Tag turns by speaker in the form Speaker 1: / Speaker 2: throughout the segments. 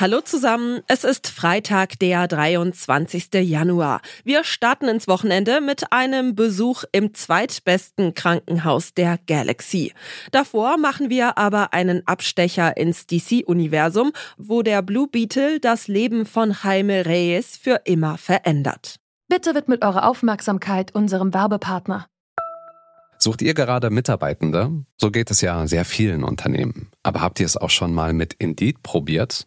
Speaker 1: Hallo zusammen, es ist Freitag, der 23. Januar. Wir starten ins Wochenende mit einem Besuch im zweitbesten Krankenhaus der Galaxy. Davor machen wir aber einen Abstecher ins DC-Universum, wo der Blue Beetle das Leben von Jaime Reyes für immer verändert.
Speaker 2: Bitte widmet eure Aufmerksamkeit unserem Werbepartner.
Speaker 3: Sucht ihr gerade Mitarbeitende? So geht es ja sehr vielen Unternehmen. Aber habt ihr es auch schon mal mit Indeed probiert?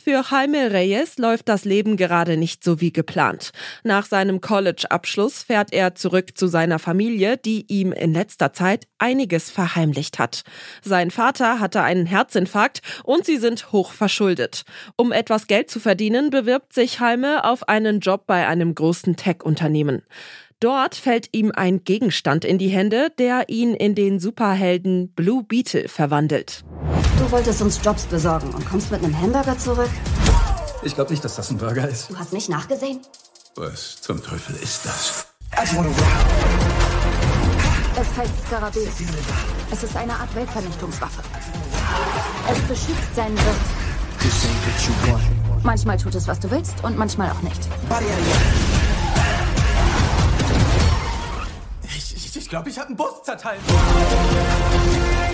Speaker 1: Für Jaime Reyes läuft das Leben gerade nicht so wie geplant. Nach seinem College-Abschluss fährt er zurück zu seiner Familie, die ihm in letzter Zeit einiges verheimlicht hat. Sein Vater hatte einen Herzinfarkt und sie sind hoch verschuldet. Um etwas Geld zu verdienen, bewirbt sich Jaime auf einen Job bei einem großen Tech-Unternehmen. Dort fällt ihm ein Gegenstand in die Hände, der ihn in den Superhelden Blue Beetle verwandelt.
Speaker 4: Du wolltest uns Jobs besorgen und kommst mit einem Hamburger zurück?
Speaker 5: Ich glaube nicht, dass das ein Burger ist.
Speaker 4: Du hast nicht nachgesehen?
Speaker 5: Was zum Teufel ist das?
Speaker 4: Es heißt Skarabäus. Es ist eine Art Weltvernichtungswaffe. Es beschützt seinen Wirt. Manchmal tut es, was du willst und manchmal auch nicht.
Speaker 5: Ich, glaube, ich habe einen Bus zerteilt.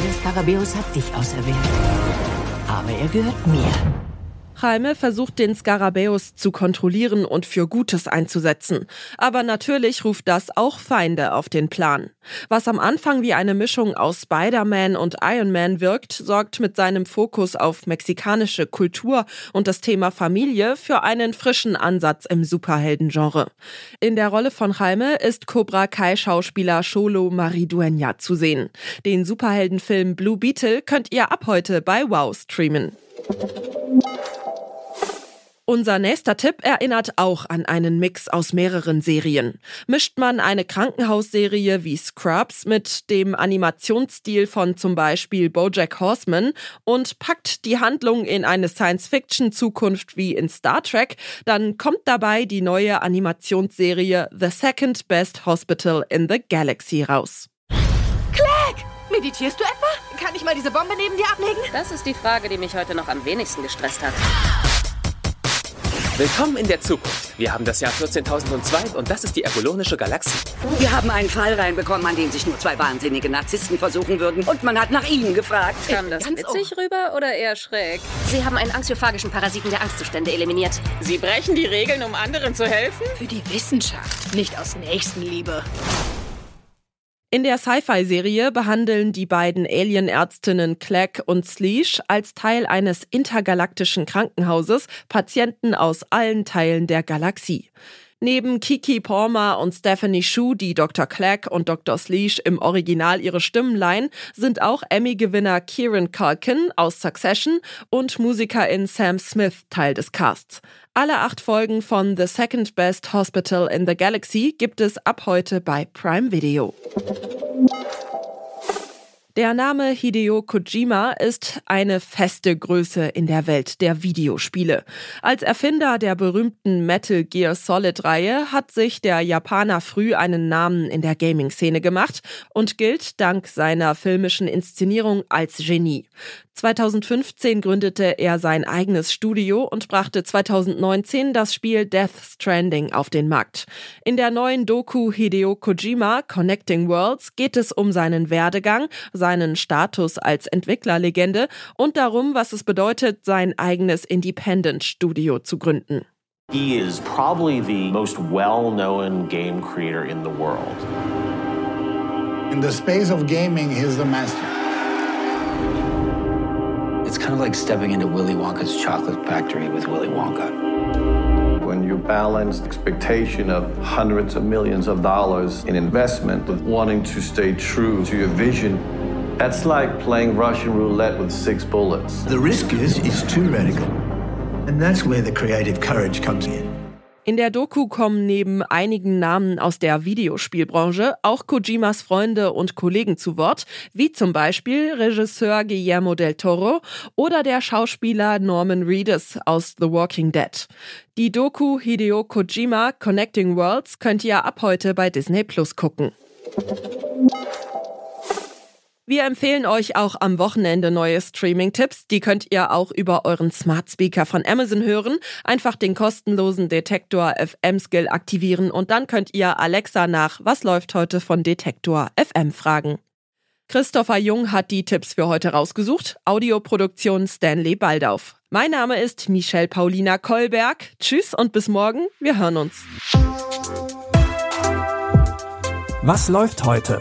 Speaker 6: Der Skarabäus hat dich auserwählt. Aber er gehört mir.
Speaker 1: Jaime versucht den Skarabäus zu kontrollieren und für Gutes einzusetzen. Aber natürlich ruft das auch Feinde auf den Plan. Was am Anfang wie eine Mischung aus Spider-Man und Iron Man wirkt, sorgt mit seinem Fokus auf mexikanische Kultur und das Thema Familie für einen frischen Ansatz im Superheldengenre. In der Rolle von Jaime ist Cobra Kai Schauspieler Cholo Maridueña zu sehen. Den Superheldenfilm Blue Beetle könnt ihr ab heute bei Wow streamen. Unser nächster Tipp erinnert auch an einen Mix aus mehreren Serien. Mischt man eine Krankenhausserie wie Scrubs mit dem Animationsstil von zum Beispiel Bojack Horseman und packt die Handlung in eine Science-Fiction-Zukunft wie in Star Trek, dann kommt dabei die neue Animationsserie The Second Best Hospital in the Galaxy raus.
Speaker 7: Clegg! Meditierst du etwa? Kann ich mal diese Bombe neben dir ablegen?
Speaker 8: Das ist die Frage, die mich heute noch am wenigsten gestresst hat. Willkommen in der Zukunft. Wir haben das Jahr 14.002 und das ist die apollonische Galaxie.
Speaker 6: Wir haben einen Fall reinbekommen, an dem sich nur zwei wahnsinnige Narzissten versuchen würden. Und man hat nach ihnen gefragt.
Speaker 8: Kam das
Speaker 7: Ganz
Speaker 8: witzig rüber oder eher schräg?
Speaker 7: Sie haben einen anxiophagischen Parasiten der Angstzustände eliminiert.
Speaker 8: Sie brechen die Regeln, um anderen zu helfen?
Speaker 7: Für die Wissenschaft, nicht aus Nächstenliebe.
Speaker 1: In der Sci-Fi-Serie behandeln die beiden Alien-Ärztinnen Clegg und Sleesh als Teil eines intergalaktischen Krankenhauses Patienten aus allen Teilen der Galaxie. Neben Kiki Palmer und Stephanie Shu, die Dr. Clegg und Dr. Sleesh im Original ihre Stimmen leihen, sind auch Emmy-Gewinner Kieran Culkin aus Succession und Musikerin Sam Smith Teil des Casts. Alle acht Folgen von The Second Best Hospital in the Galaxy gibt es ab heute bei Prime Video. Der Name Hideo Kojima ist eine feste Größe in der Welt der Videospiele. Als Erfinder der berühmten Metal Gear Solid Reihe hat sich der Japaner früh einen Namen in der Gaming-Szene gemacht und gilt dank seiner filmischen Inszenierung als Genie. 2015 gründete er sein eigenes Studio und brachte 2019 das Spiel Death Stranding auf den Markt. In der neuen Doku Hideo Kojima Connecting Worlds geht es um seinen Werdegang, seinen Status als Entwicklerlegende und darum, was es bedeutet, sein eigenes Independent-Studio zu gründen.
Speaker 9: He is probably the most well-known game creator in the world.
Speaker 10: In the space of gaming, he's the master.
Speaker 11: It's kind of like stepping into Willy Wonka's chocolate factory with Willy Wonka.
Speaker 12: When you balance expectation of hundreds of millions of dollars in investment with wanting to stay true to your vision, That's like playing Russian roulette with six bullets.
Speaker 10: The risk is it's too radical. And that's where the creative courage comes in.
Speaker 1: In der Doku kommen neben einigen Namen aus der Videospielbranche auch Kojimas Freunde und Kollegen zu Wort, wie zum Beispiel Regisseur Guillermo del Toro oder der Schauspieler Norman Reedus aus The Walking Dead. Die Doku Hideo Kojima Connecting Worlds könnt ihr ab heute bei Disney Plus gucken. Wir empfehlen euch auch am Wochenende neue Streaming-Tipps. Die könnt ihr auch über euren Smart Speaker von Amazon hören. Einfach den kostenlosen Detektor FM Skill aktivieren und dann könnt ihr Alexa nach Was läuft heute von Detektor FM fragen. Christopher Jung hat die Tipps für heute rausgesucht. Audioproduktion Stanley Baldauf. Mein Name ist Michelle Paulina Kolberg. Tschüss und bis morgen. Wir hören uns.
Speaker 13: Was läuft heute?